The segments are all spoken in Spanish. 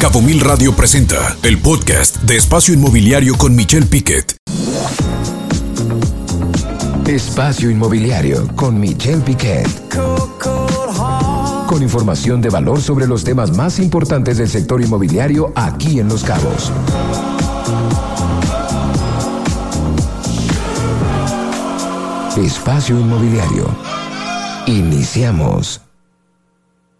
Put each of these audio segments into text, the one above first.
Cabo Mil Radio presenta el podcast de Espacio Inmobiliario con Michelle Piquet. Espacio Inmobiliario con Michelle Piquet. Con información de valor sobre los temas más importantes del sector inmobiliario aquí en Los Cabos. Espacio Inmobiliario. Iniciamos.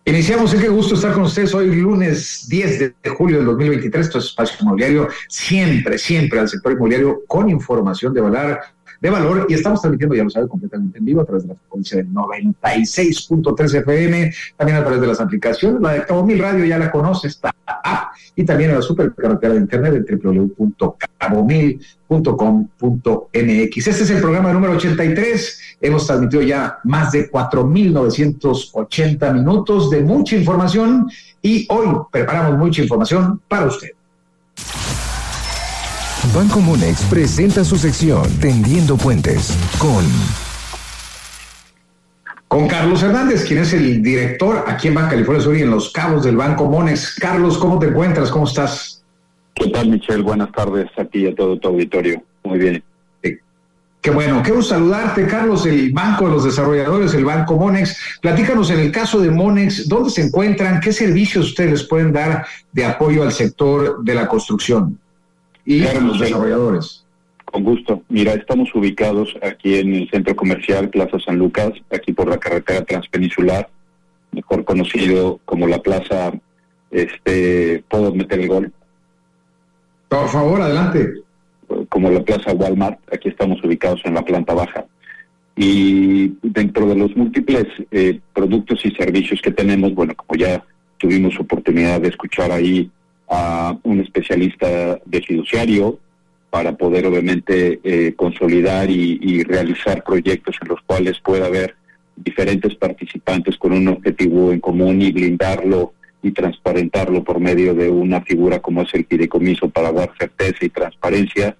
Iniciamos, qué gusto estar con ustedes hoy lunes 10 de julio del 2023. Esto es Espacio Inmobiliario, siempre, siempre al sector inmobiliario con información de valor, de valor y estamos transmitiendo, ya lo sabe, completamente en vivo a través de la frecuencia del 96.3 FM, también a través de las aplicaciones, la de Cabo Mil Radio ya la conoce, está app y también en la supercarretera de internet en www.cabomil.com.mx. Este es el programa número 83, hemos transmitido ya más de 4.980 minutos de mucha información y hoy preparamos mucha información para usted. Banco Monex presenta su sección Tendiendo Puentes con con Carlos Hernández, quien es el director aquí en Banca California Sur y en Los Cabos del Banco Monex. Carlos, ¿cómo te encuentras? ¿Cómo estás? ¿Qué tal, Michelle? Buenas tardes a ti y a todo tu auditorio. Muy bien. Qué bueno, quiero saludarte, Carlos, el Banco de los Desarrolladores, el Banco Monex. Platícanos en el caso de Monex, ¿dónde se encuentran? ¿Qué servicios ustedes pueden dar de apoyo al sector de la construcción? Y los desarrolladores. Con gusto. Mira, estamos ubicados aquí en el centro comercial Plaza San Lucas, aquí por la carretera transpeninsular, mejor conocido como la Plaza, este, ¿puedo meter el gol? Por favor, adelante. Como la Plaza Walmart, aquí estamos ubicados en la planta baja. Y dentro de los múltiples eh, productos y servicios que tenemos, bueno, como ya tuvimos oportunidad de escuchar ahí a un especialista de fiduciario para poder obviamente eh, consolidar y, realizar proyectos en los cuales pueda haber diferentes participantes con un objetivo en común y blindarlo y transparentarlo por medio de una figura como es el fideicomiso para dar certeza y transparencia.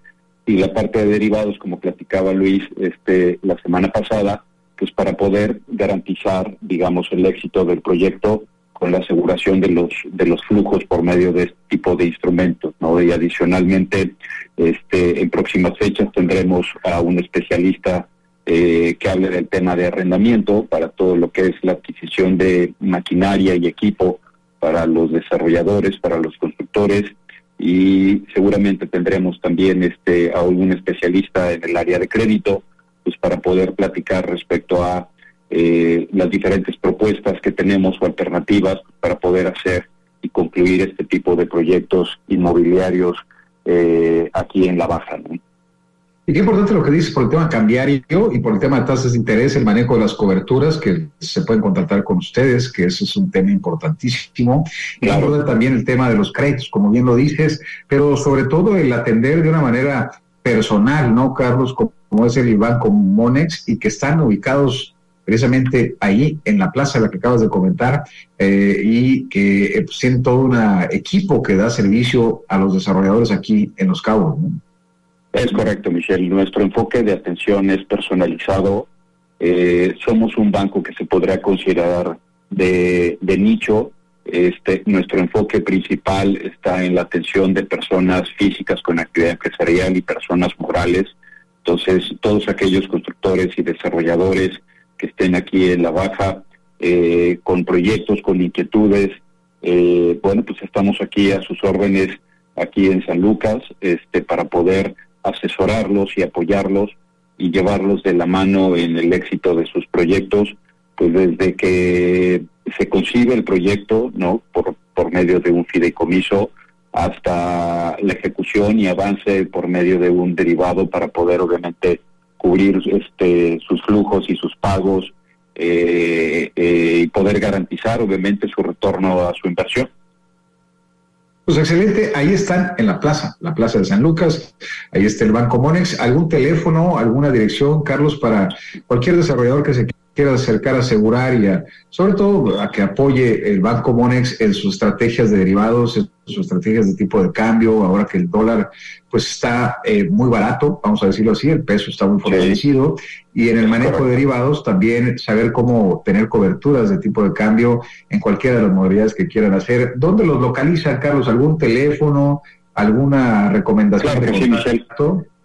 Y la parte de derivados como platicaba Luis este la semana pasada pues para poder garantizar digamos el éxito del proyecto con la aseguración de los de los flujos por medio de este tipo de instrumentos, ¿no? Y adicionalmente, este, en próximas fechas tendremos a un especialista eh, que hable del tema de arrendamiento para todo lo que es la adquisición de maquinaria y equipo para los desarrolladores, para los constructores y seguramente tendremos también este a algún especialista en el área de crédito, pues para poder platicar respecto a eh, las diferentes propuestas que tenemos o alternativas para poder hacer y concluir este tipo de proyectos inmobiliarios eh, aquí en la Baja. Y qué importante lo que dices por el tema cambiario y por el tema de tasas de interés, el manejo de las coberturas que se pueden contratar con ustedes, que ese es un tema importantísimo. Claro. Y también el tema de los créditos, como bien lo dices, pero sobre todo el atender de una manera personal, ¿no, Carlos? Como es el Banco Monex y que están ubicados precisamente ahí en la plaza, la que acabas de comentar, eh, y que eh, pues, tienen todo un equipo que da servicio a los desarrolladores aquí en Los Cabos. Es correcto, Michelle. Nuestro enfoque de atención es personalizado. Eh, somos un banco que se podrá considerar de, de nicho. Este, nuestro enfoque principal está en la atención de personas físicas con actividad empresarial y personas morales. Entonces, todos aquellos constructores y desarrolladores que estén aquí en la baja, eh, con proyectos, con inquietudes. Eh, bueno, pues estamos aquí a sus órdenes, aquí en San Lucas, este, para poder asesorarlos y apoyarlos y llevarlos de la mano en el éxito de sus proyectos, pues desde que se concibe el proyecto, ¿no? Por, por medio de un fideicomiso, hasta la ejecución y avance por medio de un derivado para poder obviamente cubrir este, sus flujos y sus pagos eh, eh, y poder garantizar obviamente su retorno a su inversión. Pues excelente, ahí están en la plaza, la plaza de San Lucas, ahí está el Banco Monex, algún teléfono, alguna dirección, Carlos, para cualquier desarrollador que se quiera acercar a asegurar y a, sobre todo a que apoye el Banco Monex en sus estrategias de derivados, en sus estrategias de tipo de cambio, ahora que el dólar pues está eh, muy barato, vamos a decirlo así, el peso está muy fortalecido, y en el manejo de derivados también saber cómo tener coberturas de tipo de cambio en cualquiera de las modalidades que quieran hacer. ¿Dónde los localiza, Carlos? ¿Algún teléfono? ¿Alguna recomendación de contacto? Sí,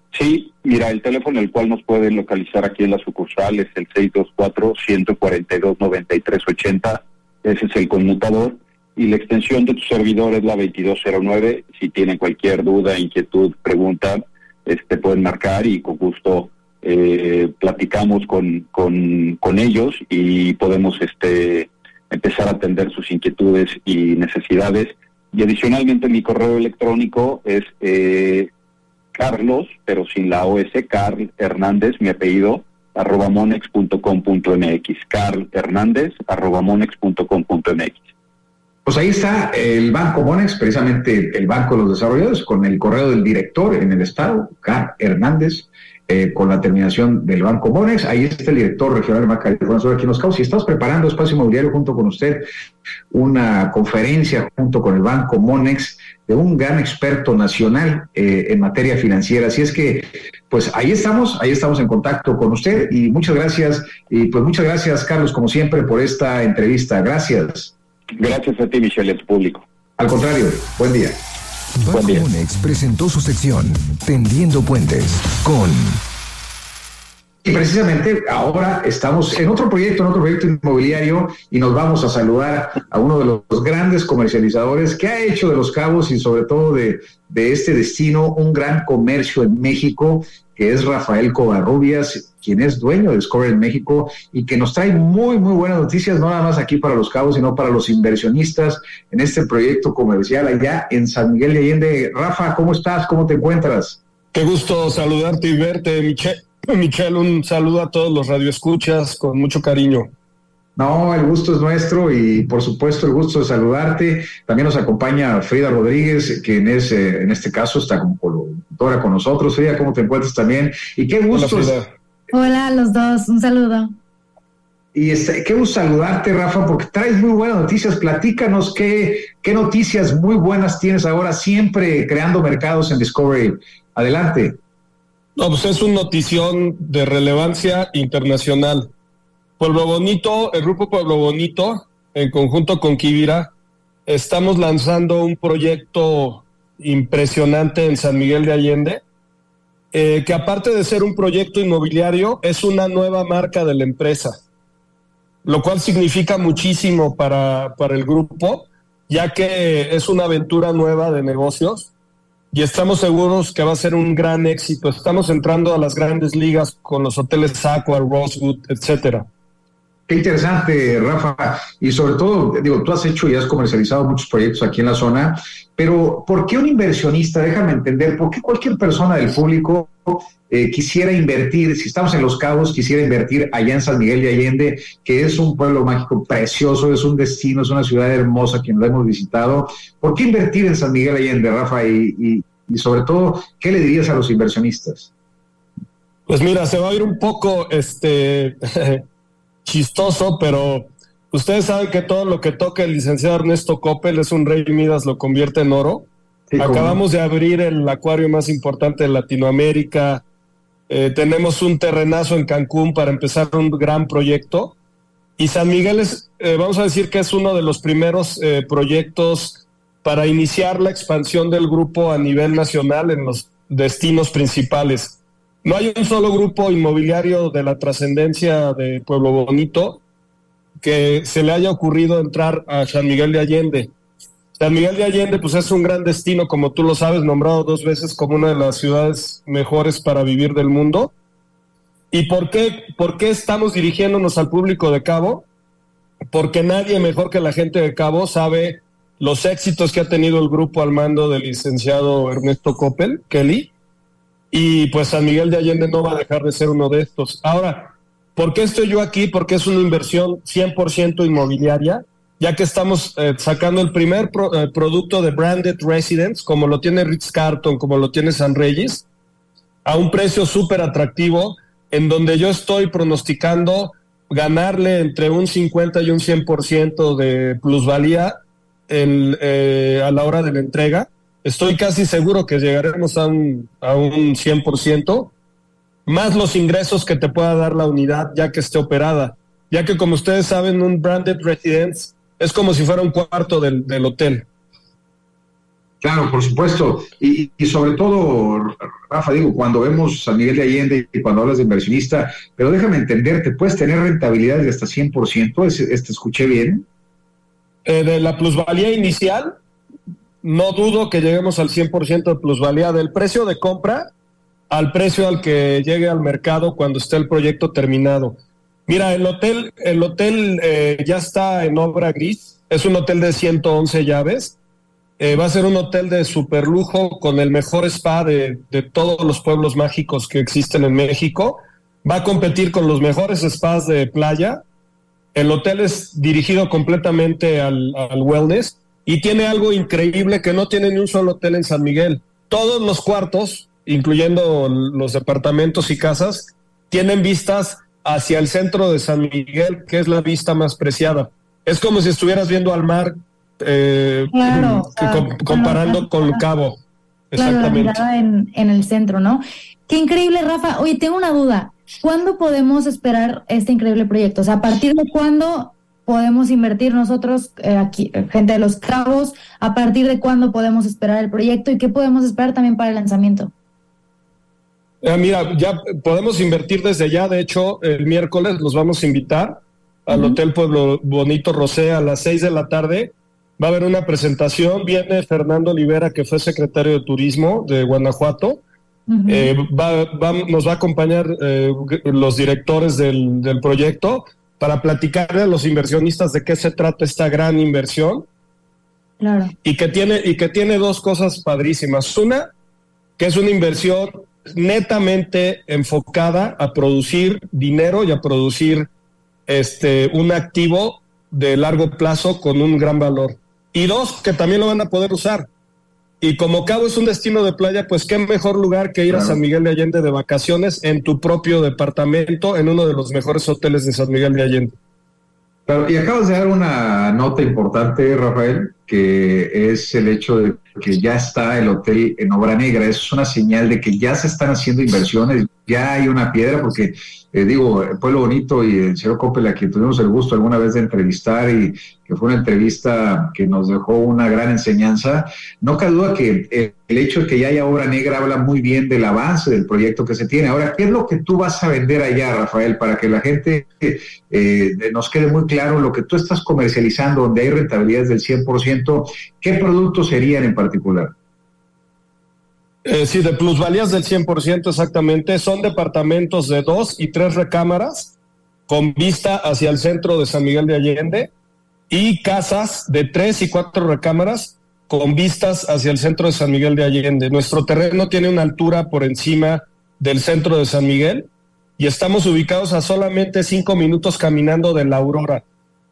mira, el teléfono el cual nos pueden localizar aquí en la sucursal es el 624-142-9380. Ese es el conmutador. Y la extensión de tu servidor es la 2209. Si tienen cualquier duda, inquietud, pregunta, este, pueden marcar y con gusto eh, platicamos con, con, con ellos y podemos este, empezar a atender sus inquietudes y necesidades. Y adicionalmente mi correo electrónico es eh, Carlos, pero sin la OS, Carl Hernández, mi apellido, arroba monex.com.mx. Carl Hernández, arroba monex.com.mx. Pues ahí está el Banco Monex, precisamente el Banco de los Desarrolladores, con el correo del director en el Estado, Carl Hernández, eh, con la terminación del Banco Monex. Ahí está el director regional de Marca de aquí en Los Cabos. Y estamos preparando Espacio Inmobiliario junto con usted una conferencia junto con el Banco Monex de un gran experto nacional eh, en materia financiera. Así es que, pues ahí estamos, ahí estamos en contacto con usted y muchas gracias. Y pues muchas gracias, Carlos, como siempre, por esta entrevista. Gracias. Gracias a ti, Michelle, a tu público. Al contrario, buen día. Banco Monex presentó su sección Tendiendo Puentes con... Y precisamente ahora estamos en otro proyecto, en otro proyecto inmobiliario, y nos vamos a saludar a uno de los grandes comercializadores que ha hecho de Los Cabos y sobre todo de, de este destino un gran comercio en México que es Rafael Covarrubias, quien es dueño de Score en México y que nos trae muy, muy buenas noticias, no nada más aquí para los cabos, sino para los inversionistas en este proyecto comercial allá en San Miguel de Allende. Rafa, ¿cómo estás? ¿Cómo te encuentras? Qué gusto saludarte y verte, Michelle. Michelle, un saludo a todos los radioescuchas con mucho cariño. No, el gusto es nuestro y por supuesto el gusto de saludarte. También nos acompaña Frida Rodríguez, quien es, eh, en este caso está como colaboradora con nosotros. Frida, ¿cómo te encuentras también? Y qué gusto. Hola, a los dos, un saludo. Y este, qué gusto saludarte, Rafa, porque traes muy buenas noticias. Platícanos qué, qué noticias muy buenas tienes ahora, siempre creando mercados en Discovery. Adelante. No, pues es una notición de relevancia internacional. Pueblo Bonito, el grupo Pueblo Bonito, en conjunto con Kibira, estamos lanzando un proyecto impresionante en San Miguel de Allende, eh, que aparte de ser un proyecto inmobiliario, es una nueva marca de la empresa, lo cual significa muchísimo para, para el grupo, ya que es una aventura nueva de negocios y estamos seguros que va a ser un gran éxito. Estamos entrando a las grandes ligas con los hoteles Aqua, Rosewood, etcétera. Qué interesante, Rafa. Y sobre todo, digo, tú has hecho y has comercializado muchos proyectos aquí en la zona, pero ¿por qué un inversionista, déjame entender, por qué cualquier persona del público eh, quisiera invertir, si estamos en Los Cabos, quisiera invertir allá en San Miguel de Allende, que es un pueblo mágico precioso, es un destino, es una ciudad hermosa, quien lo hemos visitado? ¿Por qué invertir en San Miguel de Allende, Rafa? Y, y sobre todo, ¿qué le dirías a los inversionistas? Pues mira, se va a ir un poco, este... chistoso, pero ustedes saben que todo lo que toca el licenciado Ernesto Coppel es un rey Midas, lo convierte en oro. Acabamos de abrir el acuario más importante de Latinoamérica. Eh, tenemos un terrenazo en Cancún para empezar un gran proyecto. Y San Miguel es, eh, vamos a decir que es uno de los primeros eh, proyectos para iniciar la expansión del grupo a nivel nacional en los destinos principales. No hay un solo grupo inmobiliario de la trascendencia de Pueblo Bonito que se le haya ocurrido entrar a San Miguel de Allende. San Miguel de Allende, pues es un gran destino, como tú lo sabes, nombrado dos veces como una de las ciudades mejores para vivir del mundo. ¿Y por qué, por qué estamos dirigiéndonos al público de Cabo? Porque nadie mejor que la gente de Cabo sabe los éxitos que ha tenido el grupo al mando del licenciado Ernesto Coppel, Kelly, y pues San Miguel de Allende no va a dejar de ser uno de estos. Ahora, ¿por qué estoy yo aquí? Porque es una inversión 100% inmobiliaria, ya que estamos eh, sacando el primer eh, producto de Branded Residence, como lo tiene Ritz Carton, como lo tiene San Reyes, a un precio súper atractivo, en donde yo estoy pronosticando ganarle entre un 50 y un 100% de plusvalía eh, a la hora de la entrega. Estoy casi seguro que llegaremos a un, a un 100%, más los ingresos que te pueda dar la unidad ya que esté operada. Ya que como ustedes saben, un branded residence es como si fuera un cuarto del, del hotel. Claro, por supuesto. Y, sobre todo, Rafa, digo, cuando vemos San Miguel de Allende y cuando hablas de inversionista, pero déjame entenderte, ¿puedes tener rentabilidades de hasta 100%? ¿Este escuché bien? Eh, de la plusvalía inicial, no dudo que lleguemos al 100% de plusvalía del precio de compra al precio al que llegue al mercado cuando esté el proyecto terminado. Mira, el hotel, el hotel eh, ya está en obra gris, es un hotel de 111 llaves eh, va a ser un hotel de super lujo con el mejor spa de, todos los pueblos mágicos que existen en México. Va a competir con los mejores spas de playa. El hotel es dirigido completamente al, wellness y tiene algo increíble que no tiene ni un solo hotel en San Miguel. Todos los cuartos, incluyendo los departamentos y casas, tienen vistas hacia el centro de San Miguel, que es la vista más preciada. Es como si estuvieras viendo al mar eh, comparando con Cabo. Exactamente. en, en el centro, ¿no? Qué increíble, Rafa. Oye, tengo una duda. ¿Cuándo podemos esperar este increíble proyecto? O sea, ¿a partir de cuándo podemos invertir nosotros, eh, aquí, gente de los cabos? ¿A partir de cuándo podemos esperar el proyecto? ¿Y qué podemos esperar también para el lanzamiento? Eh, mira, ya podemos invertir desde ya. De hecho, el miércoles los vamos a invitar al Hotel Pueblo Bonito Rosé a las seis de la tarde Va a haber una presentación. Viene Fernando Olivera, que fue secretario de Turismo de Guanajuato. Eh, nos va a acompañar eh, los directores del, proyecto para platicarle a los inversionistas de qué se trata esta gran inversión. Claro. Y que tiene, y que tiene dos cosas padrísimas. Una, que es una inversión netamente enfocada a producir dinero y a producir este un activo de largo plazo con un gran valor y dos, que también lo van a poder usar. Y como Cabo es un destino de playa, pues qué mejor lugar que ir a San Miguel de Allende de vacaciones en tu propio departamento, en uno de los mejores hoteles de San Miguel de Allende. Claro, y acabas de dar una nota importante, Rafael, que es el hecho de que ya está el hotel en obra negra. Eso es una señal de que ya se están haciendo inversiones, ya hay una piedra, porque eh, digo, Pueblo Bonito y el señor Coppel, a quien tuvimos el gusto alguna vez de entrevistar y que fue una entrevista que nos dejó una gran enseñanza, no cabe duda que el hecho de que ya haya obra negra habla muy bien del avance del proyecto que se tiene. Ahora, ¿qué es lo que tú vas a vender allá, Rafael, para que la gente eh, nos quede muy claro lo que tú estás comercializando, donde hay rentabilidades del 100%? ¿Qué productos serían en particular? Eh, sí, de plusvalías del 100% exactamente. Son departamentos de dos y tres recámaras con vista hacia el centro de San Miguel de Allende y casas de tres y cuatro recámaras con vistas hacia el centro de San Miguel de Allende. Nuestro terreno tiene una altura por encima del centro de San Miguel y estamos ubicados a solamente cinco minutos caminando de la Aurora,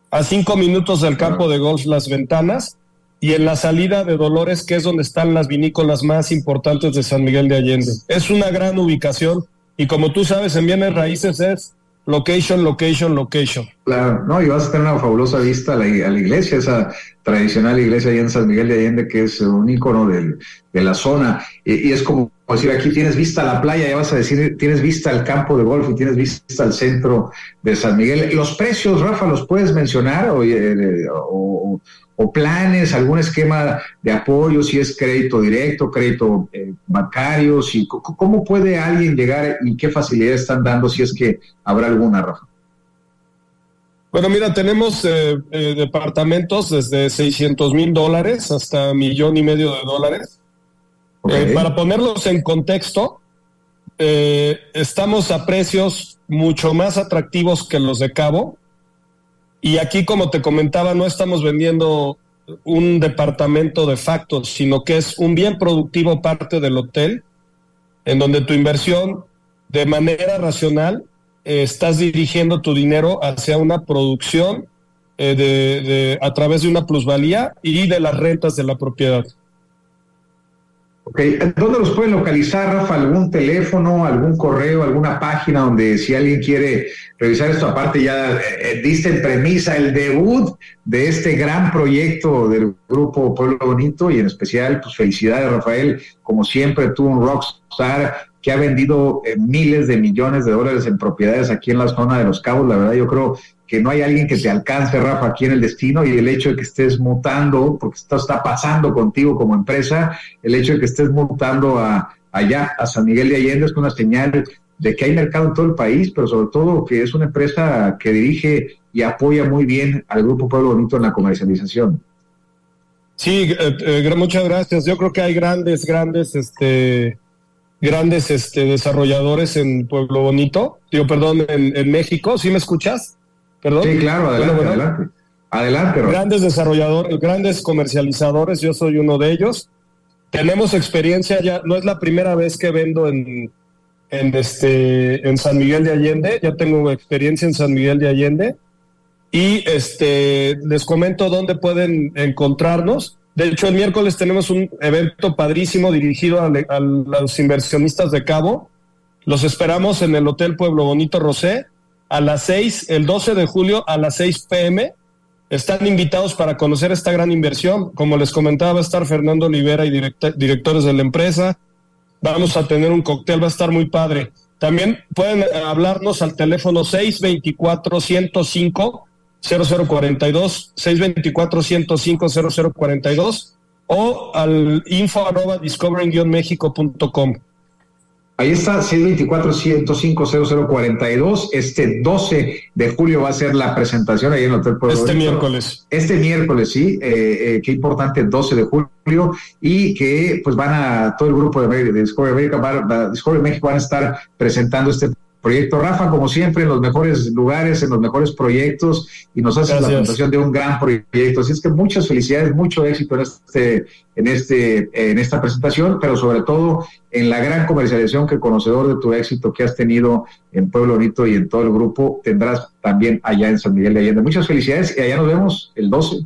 a cinco minutos del campo de golf Las Ventanas y en la salida de Dolores, que es donde están las vinícolas más importantes de San Miguel de Allende. Es una gran ubicación y como tú sabes, en bienes raíces es location, location, location. Claro, no, y vas a tener una fabulosa vista a la, iglesia, esa tradicional iglesia allá en San Miguel de Allende, que es un ícono de la zona. Y, es como decir, aquí tienes vista a la playa, ya vas a decir, tienes vista al campo de golf y tienes vista al centro de San Miguel. Los precios, Rafa, ¿los puedes mencionar o, o planes, algún esquema de apoyo, si es crédito directo, crédito eh, bancario, si, ¿cómo puede alguien llegar y qué facilidades están dando si es que habrá alguna, Rafa? Bueno, mira, tenemos eh, eh, departamentos desde 600 mil dólares hasta millón y medio de dólares. para ponerlos en contexto, estamos a precios mucho más atractivos que los de Cabo. Y aquí, como te comentaba, no estamos vendiendo un departamento de facto, sino que es un bien productivo parte del hotel, en donde tu inversión de manera racional eh, estás dirigiendo tu dinero hacia una producción eh, de, a través de una plusvalía y de las rentas de la propiedad. ¿Dónde los pueden localizar, Rafa? ¿Algún teléfono, algún correo, alguna página donde si alguien quiere revisar esto? Aparte ya eh, eh, diste en premisa el debut de este gran proyecto del grupo Pueblo Bonito y en especial, pues felicidades, Rafael. Como siempre, tú un rockstar que ha vendido eh, miles de millones de dólares en propiedades aquí en la zona de Los Cabos. La verdad, yo creo que no hay alguien que te alcance, Rafa, aquí en el destino y el hecho de que estés mutando, porque esto está pasando contigo como empresa, el hecho de que estés mutando a, allá, a San Miguel de Allende, es una señal de que hay mercado en todo el país, pero sobre todo que es una empresa que dirige y apoya muy bien al Grupo Pueblo Bonito en la comercialización. Sí, eh, eh, muchas gracias. Yo creo que hay grandes, grandes, este, grandes, este, desarrolladores en Pueblo Bonito. Digo, perdón, en, en México. ¿Sí me escuchas? Sí, claro, adelante, adelante. Adelante, Grandes desarrolladores, grandes comercializadores, yo soy uno de ellos. Tenemos experiencia ya, no es la primera vez que vendo en, en, este, en San Miguel de Allende, ya tengo experiencia en San Miguel de Allende. Y este, les comento dónde pueden encontrarnos. De hecho, el miércoles tenemos un evento padrísimo dirigido a, los inversionistas de Cabo. Los esperamos en el Hotel Pueblo Bonito Rosé a las 6, el 12 de julio a las 6 pm. Están invitados para conocer esta gran inversión. Como les comentaba, va a estar Fernando Olivera y directores de la empresa. Vamos a tener un cóctel, va a estar muy padre. También pueden hablarnos al teléfono 624-105. 0042 624 105 0042 o al info arroba discovering-mexico.com. Ahí está, 624-105-0042. Este 12 de julio va a ser la presentación ahí en el Hotel Pueblo. Este miércoles. Este miércoles, sí. Eh, eh, qué importante, 12 de julio. Y que pues van a, todo el grupo de, Discovery, America, Discovery México van a estar presentando este proyecto. Rafa, como siempre, en los mejores lugares, en los mejores proyectos y nos hace la presentación de un gran proyecto. Así es que muchas felicidades, mucho éxito en este, en este, en esta presentación, pero sobre todo en la gran comercialización que conocedor de tu éxito que has tenido en Pueblo Bonito y en todo el grupo tendrás también allá en San Miguel de Allende. Muchas felicidades y allá nos vemos el 12.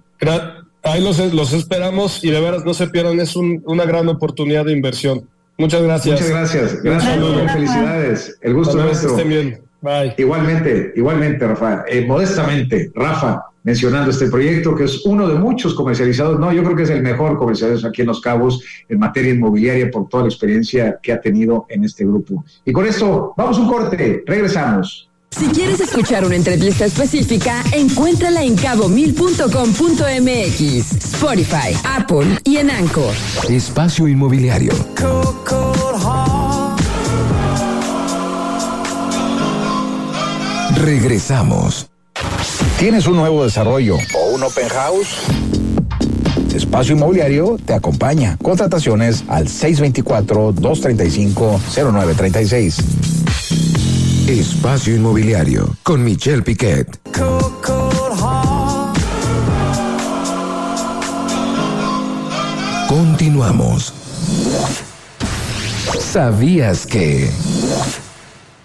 Ahí los, los esperamos y de veras no se pierdan, es una gran oportunidad de inversión. Muchas gracias. Muchas gracias. Gracias, Felicidades. El gusto es nuestro. Estén bien. Bye. Igualmente, igualmente, Rafa. Eh, modestamente, Rafa, mencionando este proyecto, que es uno de muchos comercializados. No, yo creo que es el mejor comercializado aquí en Los Cabos en materia inmobiliaria por toda la experiencia que ha tenido en este grupo. Y con esto, vamos a un corte. Regresamos. Si quieres escuchar una entrevista específica, encuéntrala en cabomil.com.mx, Spotify, Apple y en Anchor. Espacio Inmobiliario. Regresamos. ¿Tienes un nuevo desarrollo o un open house? Espacio Inmobiliario te acompaña. Contrataciones al 624-235-0936. Espacio Inmobiliario con Michelle Piquet. Continuamos. ¿Sabías que?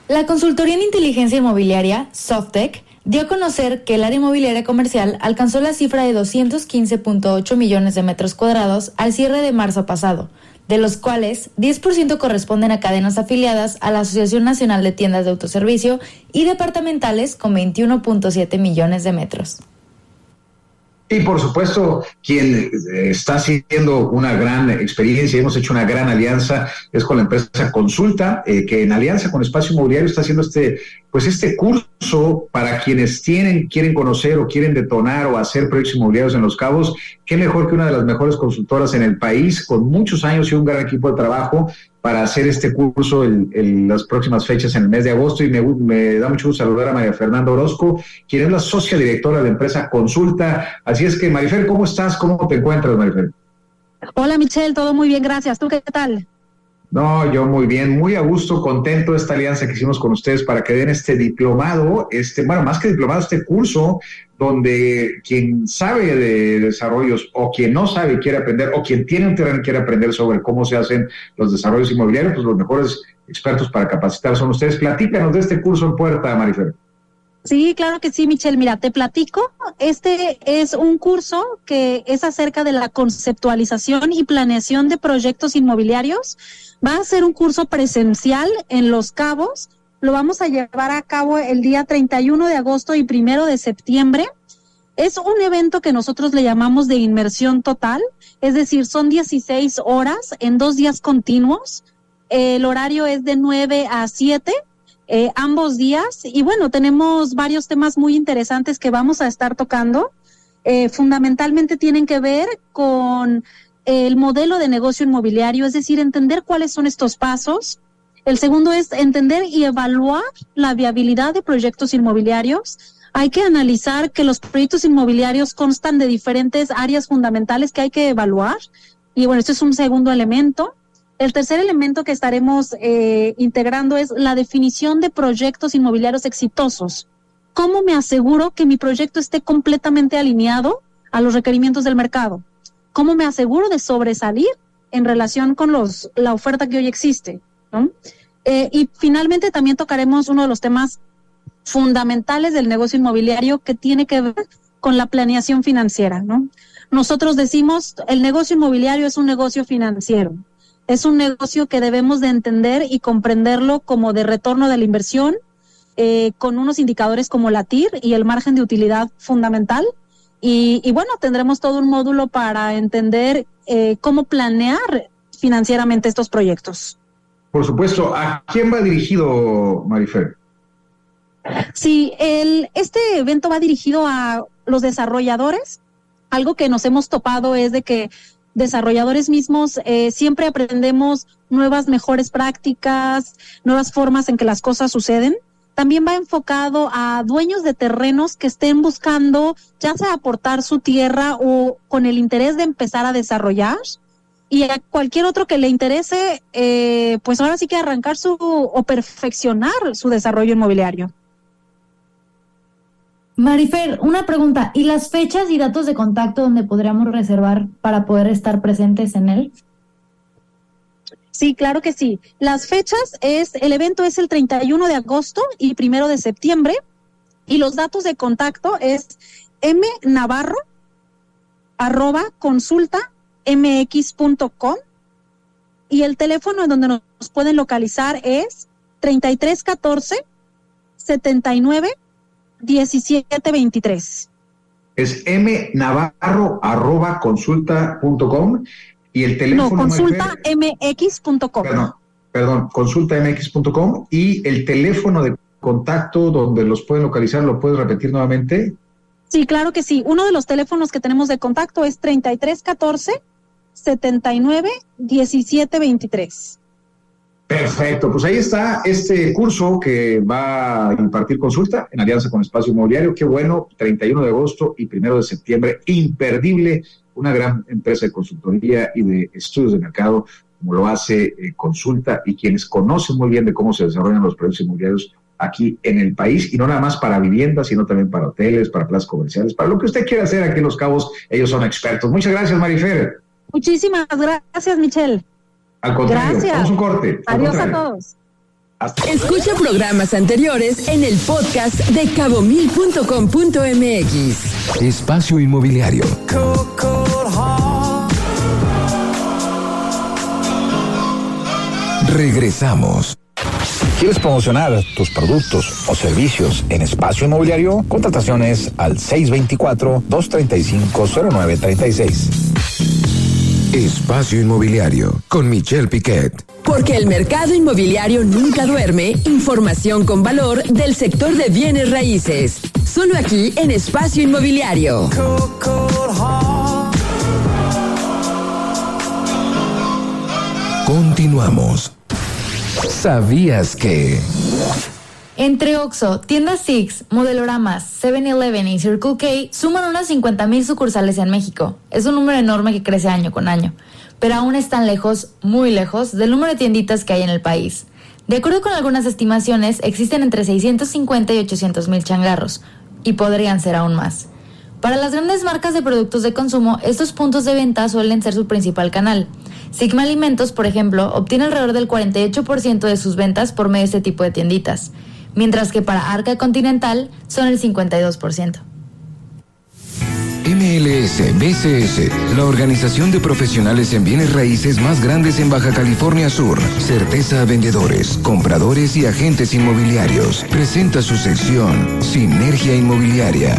La consultoría en inteligencia inmobiliaria, Softec, dio a conocer que el área inmobiliaria comercial alcanzó la cifra de 215.8 millones de metros cuadrados al cierre de marzo pasado, de los cuales 10% corresponden a cadenas afiliadas a la Asociación Nacional de Tiendas de Autoservicio y departamentales con 21.7 millones de metros. Y por supuesto, quien eh, está haciendo una gran experiencia, hemos hecho una gran alianza, es con la empresa Consulta, eh, que en alianza con Espacio Inmobiliario está haciendo este, pues este curso para quienes tienen, quieren conocer o quieren detonar o hacer proyectos inmobiliarios en Los Cabos. Qué mejor que una de las mejores consultoras en el país, con muchos años y un gran equipo de trabajo para hacer este curso en, las próximas fechas en el mes de agosto y me, da mucho gusto saludar a María Fernanda Orozco, quien es la socia directora de la empresa Consulta. Así es que, Marifer, ¿cómo estás? ¿Cómo te encuentras, Marifer? Hola, Michelle, todo muy bien, gracias. ¿Tú qué tal? No, yo muy bien, muy a gusto, contento de esta alianza que hicimos con ustedes para que den este diplomado, este, bueno, más que diplomado, este curso donde quien sabe de desarrollos o quien no sabe y quiere aprender o quien tiene un terreno y quiere aprender sobre cómo se hacen los desarrollos inmobiliarios, pues los mejores expertos para capacitar son ustedes. Platícanos de este curso en puerta, Marifer. Sí, claro que sí, Michelle. Mira, te platico. Este es un curso que es acerca de la conceptualización y planeación de proyectos inmobiliarios. Va a ser un curso presencial en Los Cabos. Lo vamos a llevar a cabo el día 31 de agosto y primero de septiembre. Es un evento que nosotros le llamamos de inmersión total, es decir, son 16 horas en dos días continuos. El horario es de 9 a 7 eh, ambos días. Y bueno, tenemos varios temas muy interesantes que vamos a estar tocando. Eh, fundamentalmente tienen que ver con el modelo de negocio inmobiliario, es decir, entender cuáles son estos pasos. El segundo es entender y evaluar la viabilidad de proyectos inmobiliarios. Hay que analizar que los proyectos inmobiliarios constan de diferentes áreas fundamentales que hay que evaluar. Y bueno, este es un segundo elemento. El tercer elemento que estaremos eh, integrando es la definición de proyectos inmobiliarios exitosos. ¿Cómo me aseguro que mi proyecto esté completamente alineado a los requerimientos del mercado? ¿Cómo me aseguro de sobresalir en relación con los, la oferta que hoy existe? Eh, y finalmente también tocaremos uno de los temas fundamentales del negocio inmobiliario que tiene que ver con la planeación financiera. ¿no? Nosotros decimos, el negocio inmobiliario es un negocio financiero es un negocio que debemos de entender y comprenderlo como de retorno de la inversión, eh, con unos indicadores como la TIR y el margen de utilidad fundamental. Y, bueno, tendremos todo un módulo para entender eh, cómo planear financieramente estos proyectos. Por supuesto, ¿a quién va dirigido, Marifer? Sí, el, este evento va dirigido a los desarrolladores. Algo que nos hemos topado es de que desarrolladores mismos eh, siempre aprendemos nuevas, mejores prácticas, nuevas formas en que las cosas suceden. También va enfocado a dueños de terrenos que estén buscando ya sea aportar su tierra o con el interés de empezar a desarrollar. Y a cualquier otro que le interese, eh, pues ahora sí que arrancar su o perfeccionar su desarrollo inmobiliario. Marifer, una pregunta. ¿Y las fechas y datos de contacto donde podríamos reservar para poder estar presentes en él? Sí, claro que sí. Las fechas es, el evento es el 31 de agosto y primero de septiembre. Y los datos de contacto es mnavarro arroba consulta mx.com y el teléfono en donde nos pueden localizar es 3314 79 1723. Es mnavarro arroba consulta.com y el teléfono. No, consultamx.com. Perdón, perdón, consultamx.com y el teléfono de contacto donde los pueden localizar, ¿lo puedes repetir nuevamente? Sí, claro que sí. Uno de los teléfonos que tenemos de contacto es 3314 79 1723. Perfecto, pues ahí está este curso que va a impartir consulta en alianza con Espacio Inmobiliario. Qué bueno, 31 de agosto y 1 de septiembre, imperdible, una gran empresa de consultoría y de estudios de mercado, como lo hace eh, Consulta y quienes conocen muy bien de cómo se desarrollan los proyectos inmobiliarios aquí en el país y no nada más para viviendas, sino también para hoteles, para plazas comerciales, para lo que usted quiera hacer aquí en Los Cabos, ellos son expertos. Muchas gracias, Marifer. Muchísimas gracias, Michelle. Al contrario, Gracias. vamos un corte. Adiós a todos. Escucha programas anteriores en el podcast de cabomil.com.mx. Espacio Inmobiliario. Regresamos. ¿Quieres promocionar tus productos o servicios en espacio inmobiliario? Contrataciones al 624-235-0936. Espacio Inmobiliario con Michelle Piquet. Porque el mercado inmobiliario nunca duerme, información con valor del sector de bienes raíces. Solo aquí en Espacio Inmobiliario. Continuamos. ¿Sabías que... Entre Oxo, Tiendas Six, Modeloramas, 7-Eleven y Circle K suman unas 50.000 sucursales en México. Es un número enorme que crece año con año, pero aún están lejos, muy lejos, del número de tienditas que hay en el país. De acuerdo con algunas estimaciones, existen entre 650 y 800 mil changarros, y podrían ser aún más. Para las grandes marcas de productos de consumo, estos puntos de venta suelen ser su principal canal. Sigma Alimentos, por ejemplo, obtiene alrededor del 48% de sus ventas por medio de este tipo de tienditas mientras que para Arca Continental son el 52%. MLS BCS, la organización de profesionales en bienes raíces más grandes en Baja California Sur, certeza a vendedores, compradores y agentes inmobiliarios, presenta su sección Sinergia Inmobiliaria.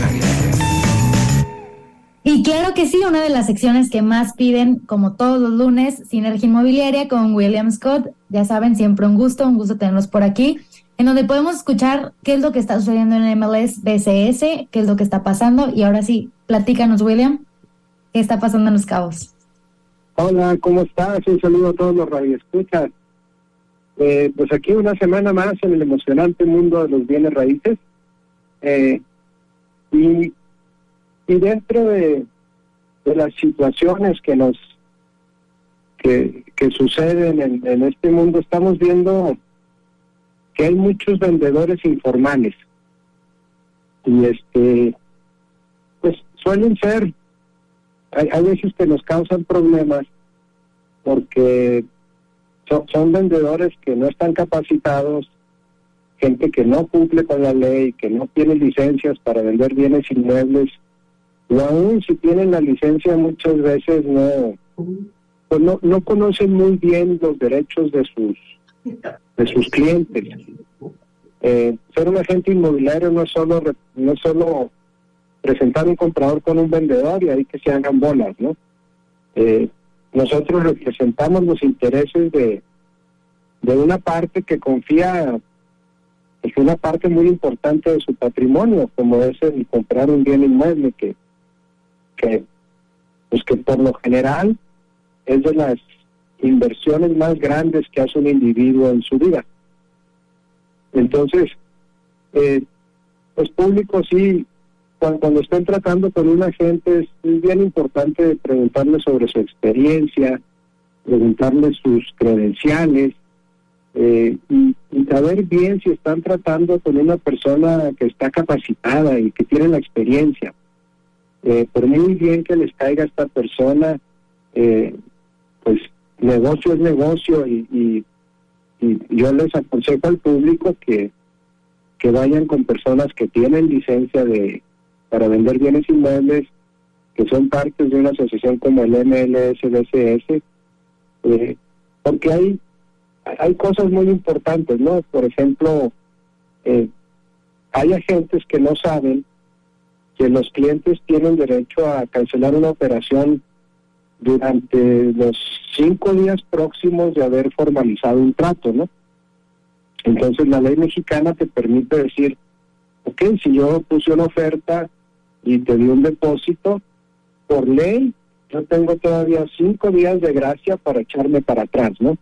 Y claro que sí, una de las secciones que más piden, como todos los lunes, Sinergia Inmobiliaria con William Scott. Ya saben, siempre un gusto, un gusto tenerlos por aquí en donde podemos escuchar qué es lo que está sucediendo en MLS BCS, qué es lo que está pasando. Y ahora sí, platícanos, William, qué está pasando en los cabos. Hola, ¿cómo estás? Un saludo a todos los radioescuchas. Eh, pues aquí una semana más en el emocionante mundo de los bienes raíces. Eh, y, y dentro de, de las situaciones que nos que, que suceden en, en este mundo, estamos viendo que hay muchos vendedores informales. Y este pues suelen ser hay, hay veces que nos causan problemas porque son, son vendedores que no están capacitados gente que no cumple con la ley que no tiene licencias para vender bienes inmuebles o aún si tienen la licencia muchas veces no pues no no conocen muy bien los derechos de sus de sus clientes. Eh, ser un agente inmobiliario no es solo no solo presentar un comprador con un vendedor y ahí que se hagan bolas, ¿no? Eh, nosotros representamos los intereses de, de una parte que confía es una parte muy importante de su patrimonio, como es el comprar un bien inmueble que, que pues que por lo general es de las inversiones más grandes que hace un individuo en su vida. Entonces, eh, los públicos sí, cuando, estén tratando con un agente es, bien importante preguntarle sobre su experiencia, preguntarle sus credenciales eh, y, saber bien si están tratando con una persona que está capacitada y que tiene la experiencia. Eh, por muy bien que les caiga esta persona, eh, pues negocio es negocio y, yo les aconsejo al público que, que vayan con personas que tienen licencia de para vender bienes inmuebles, que son partes de una asociación como el MLSBCS, eh, porque hay, hay cosas muy importantes, ¿no? Por ejemplo, eh, hay agentes que no saben que los clientes tienen derecho a cancelar una operación durante los cinco días próximos de haber formalizado un trato, ¿no? Entonces la ley mexicana te permite decir, ok, si yo puse una oferta y te di un depósito, por ley yo tengo todavía cinco días de gracia para echarme para atrás, ¿no?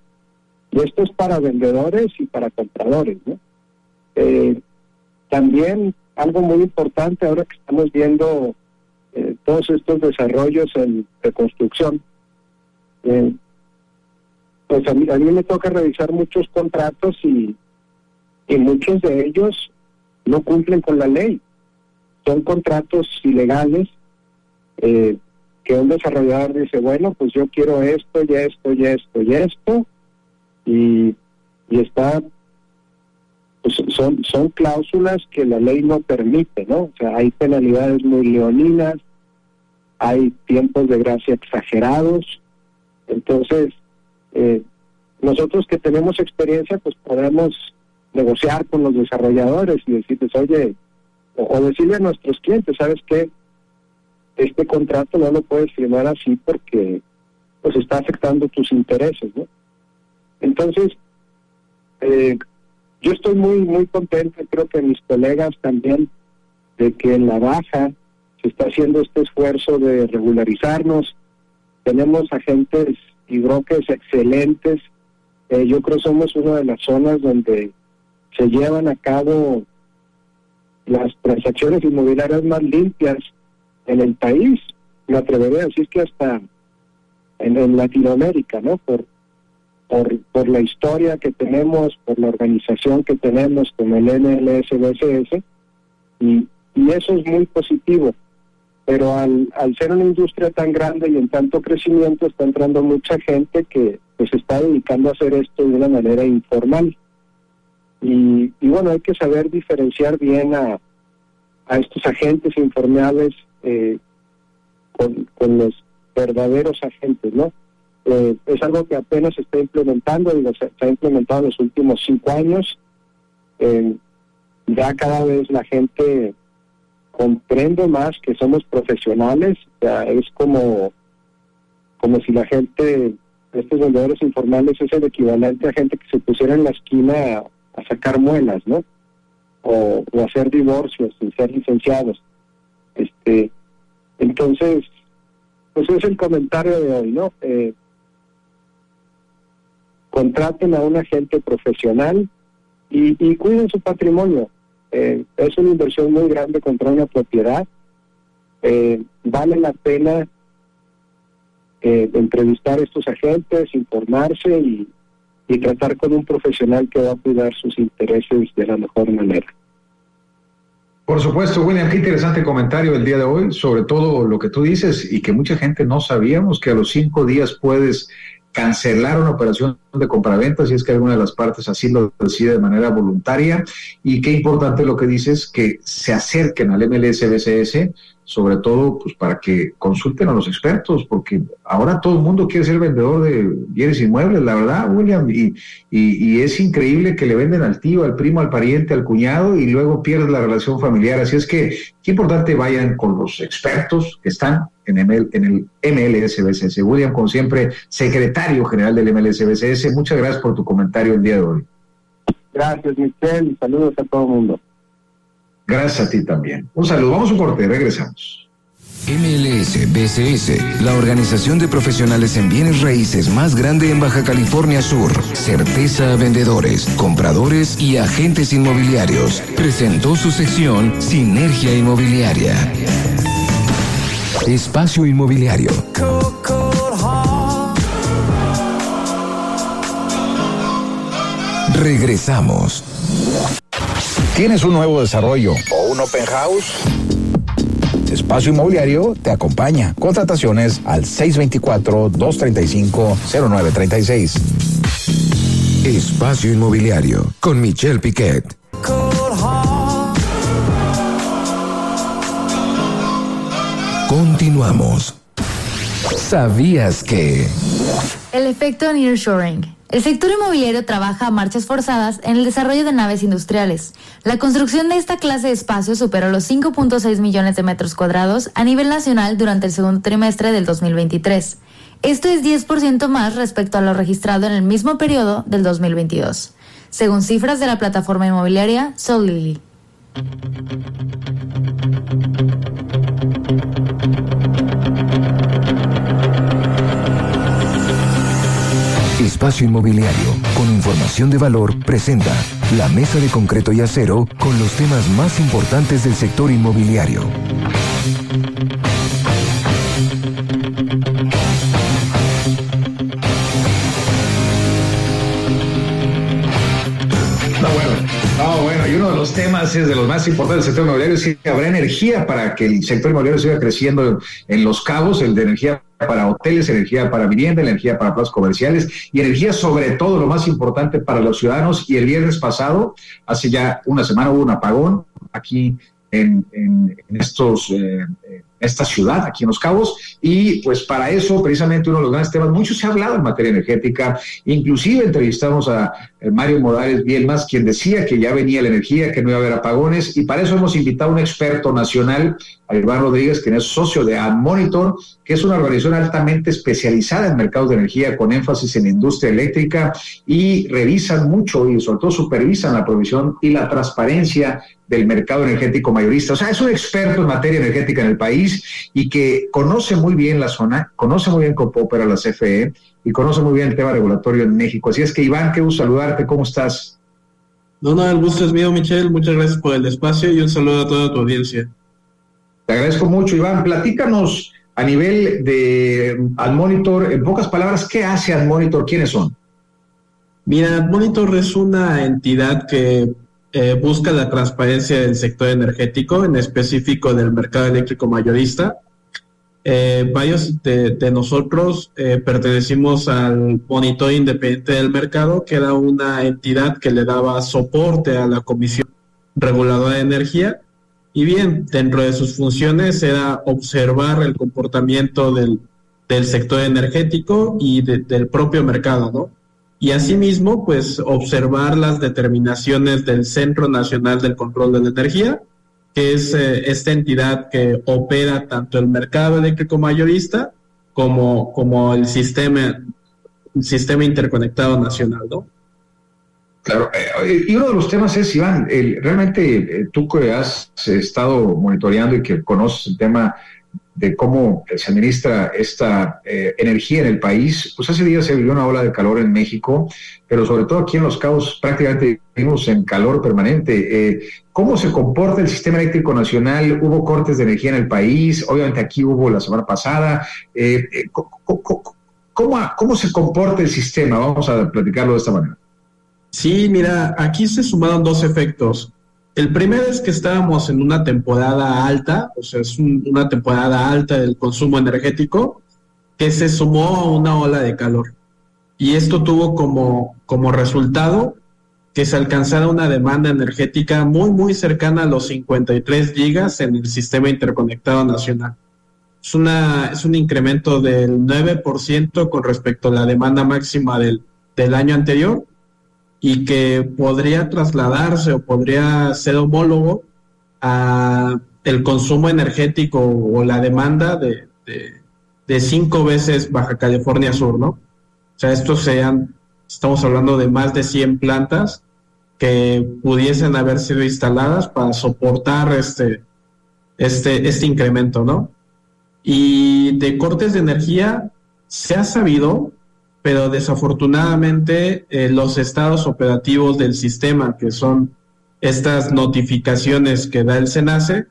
Y esto es para vendedores y para compradores, ¿no? Eh, también algo muy importante ahora que estamos viendo eh, todos estos desarrollos en reconstrucción. Eh, pues a mí, a mí me toca revisar muchos contratos y, y muchos de ellos no cumplen con la ley. Son contratos ilegales eh, que un desarrollador dice, bueno, pues yo quiero esto y esto y esto y esto, y, y está son, son cláusulas que la ley no permite, ¿no? O sea, hay penalidades muy leoninas, hay tiempos de gracia exagerados, entonces eh, nosotros que tenemos experiencia, pues podemos negociar con los desarrolladores y decirles, oye, o, decirle a nuestros clientes, ¿sabes qué? Este contrato no lo puedes firmar así porque pues está afectando tus intereses, ¿no? Entonces, eh, yo estoy muy, muy contento, creo que mis colegas también, de que en la baja se está haciendo este esfuerzo de regularizarnos. Tenemos agentes y brokers excelentes. Eh, yo creo que somos una de las zonas donde se llevan a cabo las transacciones inmobiliarias más limpias en el país. Me atrevería a decir que hasta en, en Latinoamérica, ¿no? Por por, por la historia que tenemos, por la organización que tenemos con el NLSBCS, y, y eso es muy positivo. Pero al, al ser una industria tan grande y en tanto crecimiento, está entrando mucha gente que se está dedicando a hacer esto de una manera informal. Y, bueno, hay que saber diferenciar bien a, a estos agentes informales eh, con, con los verdaderos agentes, ¿no? Eh, es algo que apenas se está implementando y se, ha implementado en los últimos cinco años. Eh, ya cada vez la gente comprende más que somos profesionales, ya es como, como si la gente, estos vendedores informales es el equivalente a gente que se pusiera en la esquina a, sacar muelas, ¿no? O, o hacer divorcios sin ser licenciados. Este, entonces, pues es el comentario de hoy, ¿no? Eh, contraten a un agente profesional y, cuiden su patrimonio. Eh, es una inversión muy grande contra una propiedad. Eh, vale la pena eh, entrevistar a estos agentes, informarse y, y tratar con un profesional que va a cuidar sus intereses de la mejor manera. Por supuesto, William, qué interesante comentario el día de hoy, sobre todo lo que tú dices y que mucha gente no sabíamos, que a los cinco días puedes cancelar una operación de compraventa si es que alguna de las partes así lo decide de manera voluntaria. Y qué importante lo que dices, que se acerquen al MLS BCS sobre todo pues para que consulten a los expertos, porque ahora todo el mundo quiere ser vendedor de bienes inmuebles, la verdad, William, y, y, es increíble que le venden al tío, al primo, al pariente, al cuñado y luego pierden la relación familiar. Así es que qué importante vayan con los expertos que están en, ML, en el MLSBCS. William, como siempre, secretario general del MLSBCS, muchas gracias por tu comentario el día de hoy. Gracias, Michelle, y saludos a todo el mundo. Gracias a ti también. Un saludo, vamos a un corte, regresamos. MLS BCS, la organización de profesionales en bienes raíces más grande en Baja California Sur. Certeza a vendedores, compradores y agentes inmobiliarios. Presentó su sección Sinergia Inmobiliaria. Espacio Inmobiliario. Regresamos. ¿Tienes un nuevo desarrollo o un open house? Espacio Inmobiliario te acompaña. Contrataciones al 624-235-0936. Espacio Inmobiliario con Michelle Piquet. Continuamos. ¿Sabías que... El efecto nearshoring el sector inmobiliario trabaja a marchas forzadas en el desarrollo de naves industriales. La construcción de esta clase de espacios superó los 5.6 millones de metros cuadrados a nivel nacional durante el segundo trimestre del 2023. Esto es 10% más respecto a lo registrado en el mismo periodo del 2022, según cifras de la plataforma inmobiliaria Solili. Espacio Inmobiliario, con información de valor, presenta la mesa de concreto y acero con los temas más importantes del sector inmobiliario. Bueno, y uno de los temas es de los más importantes del sector inmobiliario, es que habrá energía para que el sector inmobiliario siga creciendo en los cabos, el de energía para hoteles, energía para vivienda, energía para plazas comerciales y energía sobre todo lo más importante para los ciudadanos. Y el viernes pasado, hace ya una semana hubo un apagón aquí en, en, estos eh, esta ciudad, aquí en Los Cabos, y pues para eso, precisamente uno de los grandes temas, mucho se ha hablado en materia energética, inclusive entrevistamos a eh, Mario Morales Bielmas, quien decía que ya venía la energía, que no iba a haber apagones, y para eso hemos invitado a un experto nacional, a Iván Rodríguez, quien es socio de AdMonitor, que es una organización altamente especializada en mercados de energía, con énfasis en industria eléctrica, y revisan mucho y sobre todo supervisan la provisión y la transparencia del mercado energético mayorista. O sea, es un experto en materia energética en el país y que conoce muy bien la zona, conoce muy bien cómo opera la CFE y conoce muy bien el tema regulatorio en México. Así es que, Iván, qué gusto saludarte. ¿Cómo estás? No, no, el gusto es mío, Michelle. Muchas gracias por el espacio y un saludo a toda tu audiencia. Te agradezco mucho, Iván. Platícanos a nivel de AdMonitor, en pocas palabras, ¿qué hace AdMonitor? ¿Quiénes son? Mira, AdMonitor es una entidad que eh, busca la transparencia del sector energético, en específico del mercado eléctrico mayorista. eh, varios de, nosotros eh, pertenecimos al Monitor Independiente del Mercado, que era una entidad que le daba soporte a la Comisión Reguladora de Energía. Y bien, dentro de sus funciones era observar el comportamiento del, sector energético y del propio mercado, ¿no? Y asimismo, pues observar las determinaciones del Centro Nacional del Control de la Energía, que es eh, esta entidad que opera tanto el mercado eléctrico mayorista como, como el sistema, el sistema interconectado nacional, ¿no? Claro, eh, y uno de los temas es, Iván, realmente eh, tú que has estado monitoreando y que conoces el tema de cómo se administra esta eh, energía en el país, pues hace días se vivió una ola de calor en México, pero sobre todo aquí en Los Cabos prácticamente vivimos en calor permanente. ¿Cómo se comporta el sistema eléctrico nacional? ¿Hubo cortes de energía en el país? Obviamente aquí hubo la semana pasada. Eh, ¿cómo, se comporta el sistema? Vamos a platicarlo de esta manera. Sí, mira, aquí se sumaron dos efectos. El primero es que estábamos en una temporada alta, o sea, es una temporada alta del consumo energético que se sumó a una ola de calor. Y esto tuvo como, como resultado que se alcanzara una demanda energética muy, muy cercana a los 53 gigas en el sistema interconectado nacional. Es, una, es un incremento del 9% con respecto a la demanda máxima del, del año anterior y que podría trasladarse o podría ser homólogo a el consumo energético o la demanda de, de, cinco veces Baja California Sur, ¿no? O sea, estos sean, estamos hablando de más de 100 plantas que pudiesen haber sido instaladas para soportar este, este, este incremento, ¿no? Y de cortes de energía se ha sabido pero desafortunadamente eh, los estados operativos del sistema, que son estas notificaciones que da el SENACE,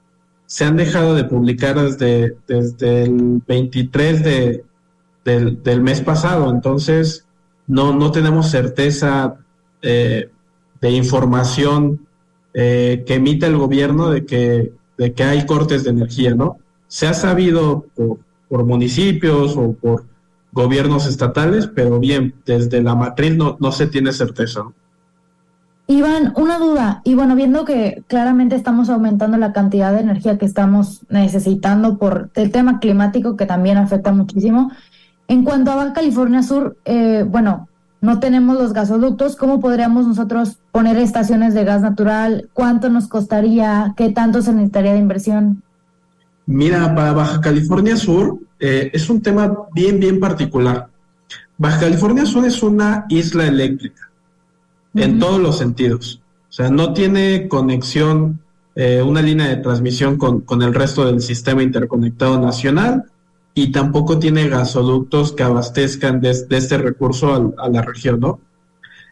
se han dejado de publicar desde, desde el 23 de, del, mes pasado. Entonces, no, no tenemos certeza eh, de información eh, que emita el gobierno de que, de que hay cortes de energía, ¿no? Se ha sabido por, por municipios o por gobiernos estatales, pero bien, desde la matriz no, no se tiene certeza. Iván, una duda, y bueno, viendo que claramente estamos aumentando la cantidad de energía que estamos necesitando por el tema climático que también afecta muchísimo, en cuanto a Baja California Sur, eh, bueno, no tenemos los gasoductos, ¿cómo podríamos nosotros poner estaciones de gas natural? ¿Cuánto nos costaría? ¿Qué tanto se necesitaría de inversión? Mira, para Baja California Sur eh, es un tema bien, bien particular. Baja California Sur es una isla eléctrica en todos los sentidos. O sea, no tiene conexión, eh, una línea de transmisión con, el resto del sistema interconectado nacional y tampoco tiene gasoductos que abastezcan de, este recurso a, la región, ¿no?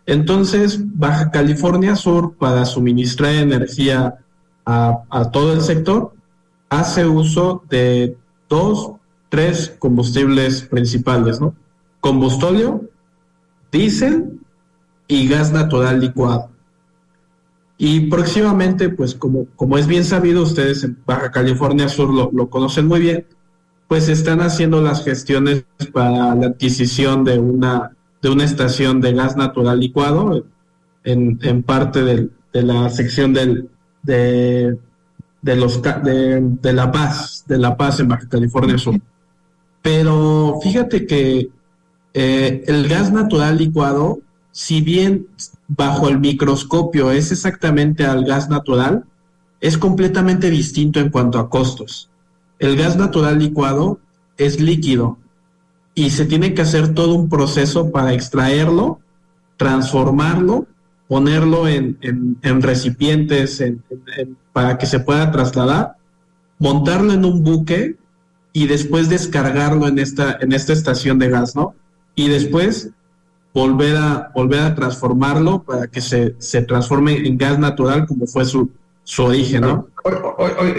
Entonces, Baja California Sur, para suministrar energía a, a todo el sector, hace uso de dos, tres combustibles principales, ¿no? Combustóleo, diésel y gas natural licuado. Y próximamente, pues como, como es bien sabido, ustedes en Baja California Sur lo, conocen muy bien, pues están haciendo las gestiones para la adquisición de una, de una estación de gas natural licuado en, en parte de la sección del, de, de, los, de, La Paz, de La Paz en Baja California Sur. Pero fíjate que eh, el gas natural licuado, si bien bajo el microscopio es exactamente al gas natural, es completamente distinto en cuanto a costos. El gas natural licuado es líquido y se tiene que hacer todo un proceso para extraerlo, transformarlo ponerlo en, recipientes para que se pueda trasladar, montarlo en un buque y después descargarlo en esta, en esta estación de gas, ¿no? Y después volver a, volver a transformarlo para que se, se transforme en gas natural como fue su, su origen, ¿no?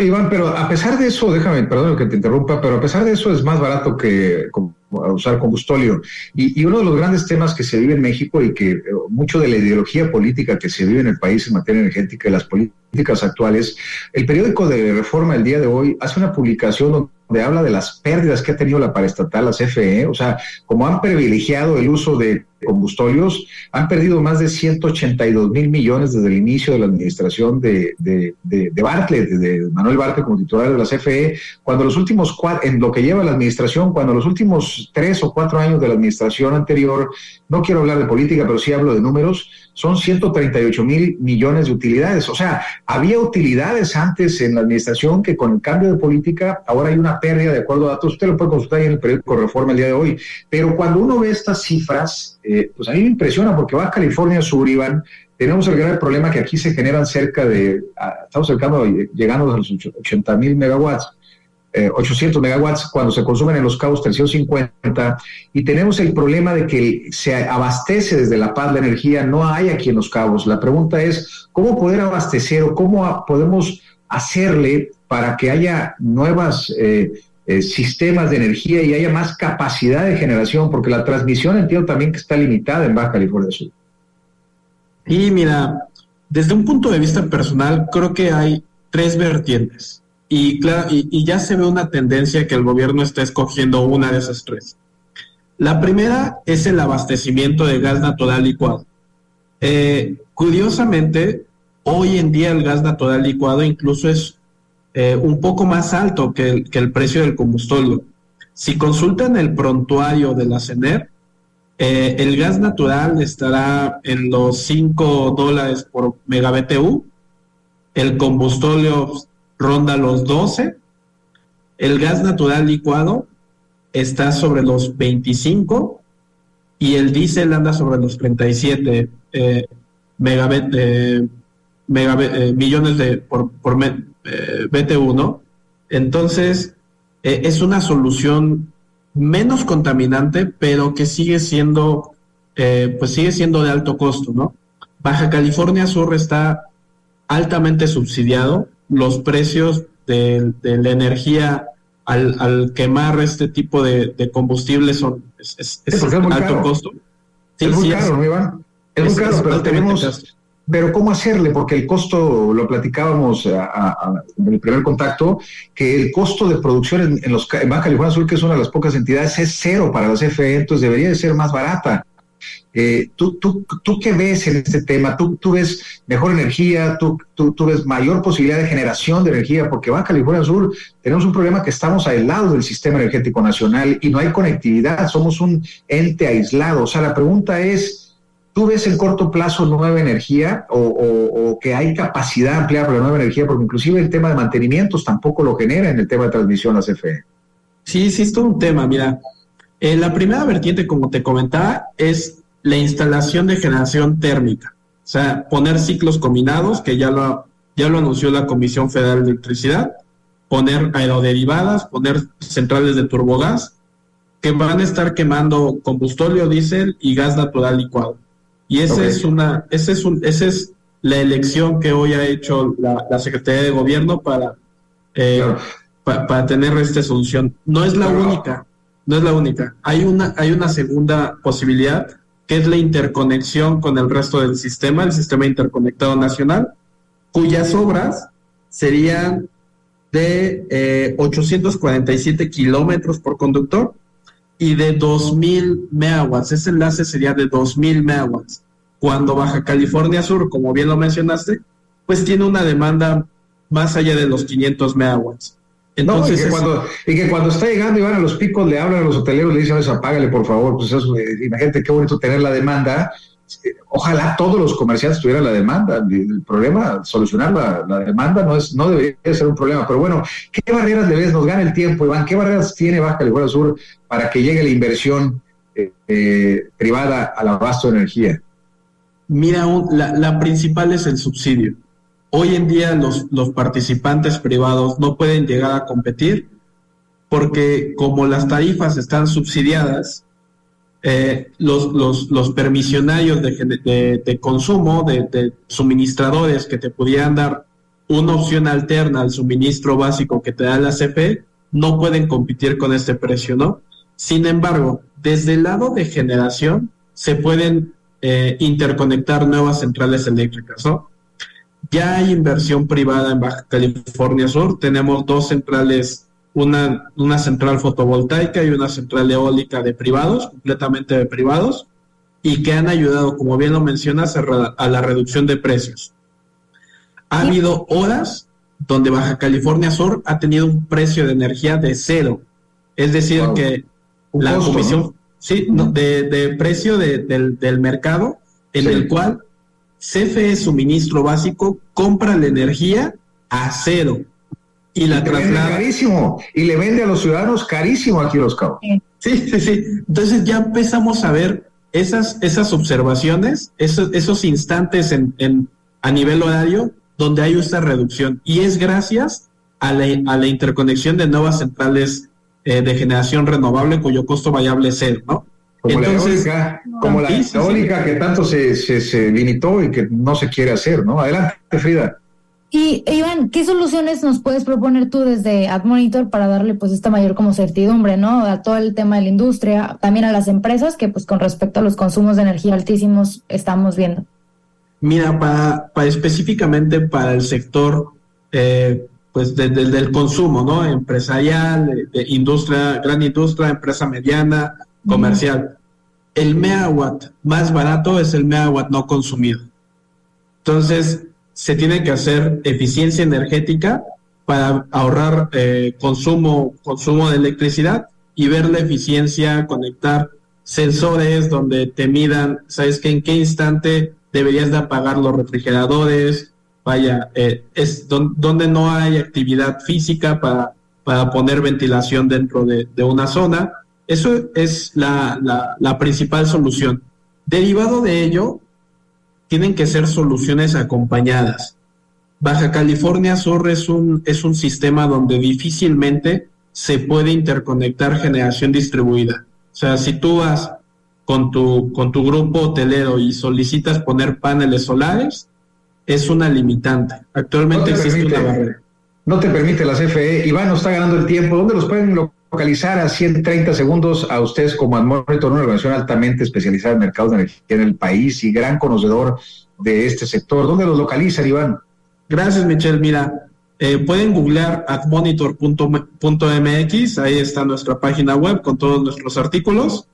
Iván, pero a pesar de eso, déjame, perdón que te interrumpa, pero a pesar de eso es más barato que usar combustóleo. Y, uno de los grandes temas que se vive en México y que eh, mucho de la ideología política que se vive en el país en materia energética y las políticas actuales, el periódico de Reforma el día de hoy hace una publicación donde habla de las pérdidas que ha tenido la paraestatal, la CFE, o sea, como han privilegiado el uso de combustorios, han perdido más de 182 mil millones desde el inicio de la administración de, de, de, de Bartlett, de Manuel Bartlett como titular de la CFE, cuando los últimos cuatro, en lo que lleva la administración, cuando los últimos tres o cuatro años de la administración anterior, no quiero hablar de política, pero sí hablo de números, son 138 mil millones de utilidades. O sea, había utilidades antes en la administración que con el cambio de política ahora hay una pérdida de acuerdo a datos. Usted lo puede consultar en el periódico Reforma el día de hoy. Pero cuando uno ve estas cifras, eh, pues a mí me impresiona porque Baja California Sur, Iván, tenemos el gran problema que aquí se generan cerca de, estamos cercando, llegando a los 80 mil megawatts 800 eh, megawatts cuando se consumen en los cabos 350 y tenemos el problema de que se abastece desde La Paz la energía, no hay aquí en los cabos. La pregunta es, ¿cómo poder abastecer o cómo podemos hacerle para que haya nuevos eh, eh, sistemas de energía y haya más capacidad de generación? Porque la transmisión entiendo también que está limitada en Baja California Sur. Y mira, desde un punto de vista personal, creo que hay tres vertientes. Y, claro, y, ya se ve una tendencia que el gobierno está escogiendo una de esas tres. La primera es el abastecimiento de gas natural licuado. Eh, curiosamente, hoy en día el gas natural licuado incluso es eh, un poco más alto que el, precio del combustible. Si consultan el prontuario de la CENER, eh, el gas natural estará en los 5 dólares por megabtu, el combustible ronda los 12. El gas natural licuado está sobre los 25 y el diésel anda sobre los 37 eh, megabit, eh, eh, millones de por, por BTU, ¿no? Entonces, es una solución menos contaminante, pero que sigue siendo, pues sigue siendo de alto costo, ¿no? Baja California Sur está altamente subsidiado los precios de, la energía al, quemar este tipo de, combustible son es, alto costo. es muy caro, Iván? Es, muy caro, pero tenemos... Pero ¿cómo hacerle? Porque el costo, lo platicábamos en el primer contacto, que el costo de producción en, los, en Baja California Sur, que es una de las pocas entidades, es cero para las CFE, entonces debería de ser más barata. Eh, ¿tú, tú, ¿Tú qué ves en este tema? ¿Tú, tú ves mejor energía? ¿tú, tú, ves mayor posibilidad de generación de energía? Porque Baja California Sur tenemos un problema que estamos aislados del sistema energético nacional y no hay conectividad, somos un ente aislado. O sea, la pregunta es, ¿tú ves en corto plazo nueva energía o, que hay capacidad ampliada para la nueva energía? Porque inclusive el tema de mantenimientos tampoco lo genera en el tema de transmisión a CFE. Sí, sí, es todo un tema. Mira, eh, la primera vertiente, como te comentaba, es la instalación de generación térmica, o sea, poner ciclos combinados, que ya lo, ya lo anunció la Comisión Federal de Electricidad, poner aeroderivadas, poner centrales de turbogás, que van a estar quemando combustorio, diésel y gas natural licuado. Y esa es una, ese es un, esa es la elección que hoy ha hecho la, Secretaría de Gobierno para, eh, para tener esta solución. No es la única, no es la única. Hay una, hay una segunda posibilidad que es la interconexión con el resto del sistema, el sistema interconectado nacional, cuyas obras serían de 847 eh, kilómetros por conductor y de 2.000 megawatts. Ese enlace sería de 2.000 megawatts. Cuando Baja California Sur, como bien lo mencionaste, pues tiene una demanda más allá de los 500 megawatts. Entonces, y, que cuando, y que cuando está llegando y van a los picos, le hablan a los hoteleros, le dicen, apágale por favor, pues eso, eh, imagínate qué bonito tener la demanda. Ojalá todos los comerciantes tuvieran la demanda. El problema, solucionar la, demanda no es, no debería ser un problema. Pero bueno, ¿qué barreras le ves? Nos gana el tiempo, Iván. ¿Qué barreras tiene Baja California Sur para que llegue la inversión eh, eh, privada al abasto de energía? Mira, la principal es el subsidio Hoy en día los, los participantes privados no pueden llegar a competir porque como las tarifas están subsidiadas, eh, los, los, los, permisionarios de, de, consumo, de, suministradores que te pudieran dar una opción alterna al suministro básico que te da la CFE, no pueden competir con este precio, ¿no? Sin embargo, desde el lado de generación, se pueden eh, interconectar nuevas centrales eléctricas, ¿no? Ya hay inversión privada en Baja California Sur. Tenemos dos centrales, una, una central fotovoltaica y una central eólica de privados, completamente de privados, y que han ayudado, como bien lo mencionas, a, la reducción de precios. Ha habido horas donde Baja California Sur ha tenido un precio de energía de cero. Es decir, que la comisión sí, de, precio del, del, mercado en el cual CFE Suministro Básico compra la energía a cero y la traslada. Carísimo. Y le vende a los ciudadanos carísimo aquí los cabos. Sí, sí, sí. Entonces ya empezamos a ver esas, esas observaciones, esos, esos instantes en, en, a nivel horario donde hay esta reducción. Y es gracias a la, a la interconexión de nuevas centrales eh, de generación renovable cuyo costo variable es cero, ¿no? Como la eólica, como la eólica que tanto se, se, se limitó y que no se quiere hacer, ¿no? Adelante, Frida. Y Iván, ¿qué soluciones nos puedes proponer tú desde AdMonitor para darle pues esta mayor como certidumbre, ¿no? A todo el tema de la industria, también a las empresas que pues con respecto a los consumos de energía altísimos estamos viendo. Mira, para, para específicamente para el sector eh, pues del consumo, ¿no? Empresarial, de, industria, gran industria, empresa mediana, comercial. El megawatt más barato es el megawatt no consumido. Entonces, se tiene que hacer eficiencia energética para ahorrar eh, consumo, consumo de electricidad y ver la eficiencia, conectar sensores donde te midan, sabes que en qué instante deberías de apagar los refrigeradores, vaya, eh, es donde no hay actividad física para, para poner ventilación dentro de, una zona. Eso es la, la, la principal solución. Derivado de ello, tienen que ser soluciones acompañadas. Baja California Sur es un, es un sistema donde difícilmente se puede interconectar generación distribuida. O sea, si tú vas con tu, con tu grupo hotelero y solicitas poner paneles solares, es una limitante. Actualmente existe una barrera. No te permite la CFE. Iván nos está ganando el tiempo. ¿Dónde los pueden localizar a 130 segundos a ustedes como Admonitor, una organización altamente especializada en mercados de energía en el país y gran conocedor de este sector? ¿Dónde los localizan, Iván? Gracias, Michelle. Mira, eh, pueden googlear admonitor.mx, ahí está nuestra página web con todos nuestros artículos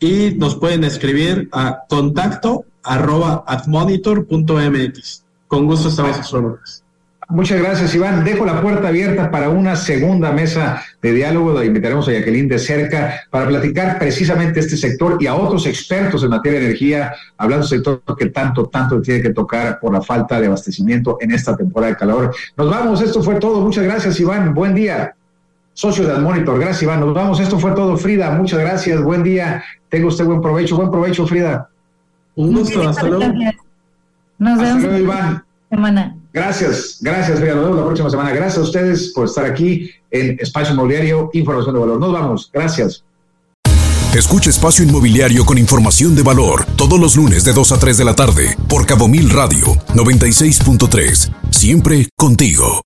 y nos pueden escribir a contacto arroba admonitor.mx. Con gusto estamos a sus órdenes. Muchas gracias, Iván. Dejo la puerta abierta para una segunda mesa de diálogo. donde invitaremos a Jacqueline de cerca para platicar precisamente este sector y a otros expertos en materia de energía, hablando del sector que tanto, tanto tiene que tocar por la falta de abastecimiento en esta temporada de calor. Nos vamos. Esto fue todo. Muchas gracias, Iván. Buen día. Socio de Admonitor. Gracias, Iván. Nos vamos. Esto fue todo, Frida. Muchas gracias. Buen día. Tenga usted buen provecho. Buen provecho, Frida. Un gusto. Hasta luego. Nos vemos. Hasta luego, Iván. Semana. Gracias, gracias, Nos vemos la próxima semana. Gracias a ustedes por estar aquí en Espacio Inmobiliario, Información de Valor. Nos vamos, gracias. Escucha Espacio Inmobiliario con información de valor todos los lunes de 2 a 3 de la tarde por Cabo Mil Radio 96.3. Siempre contigo.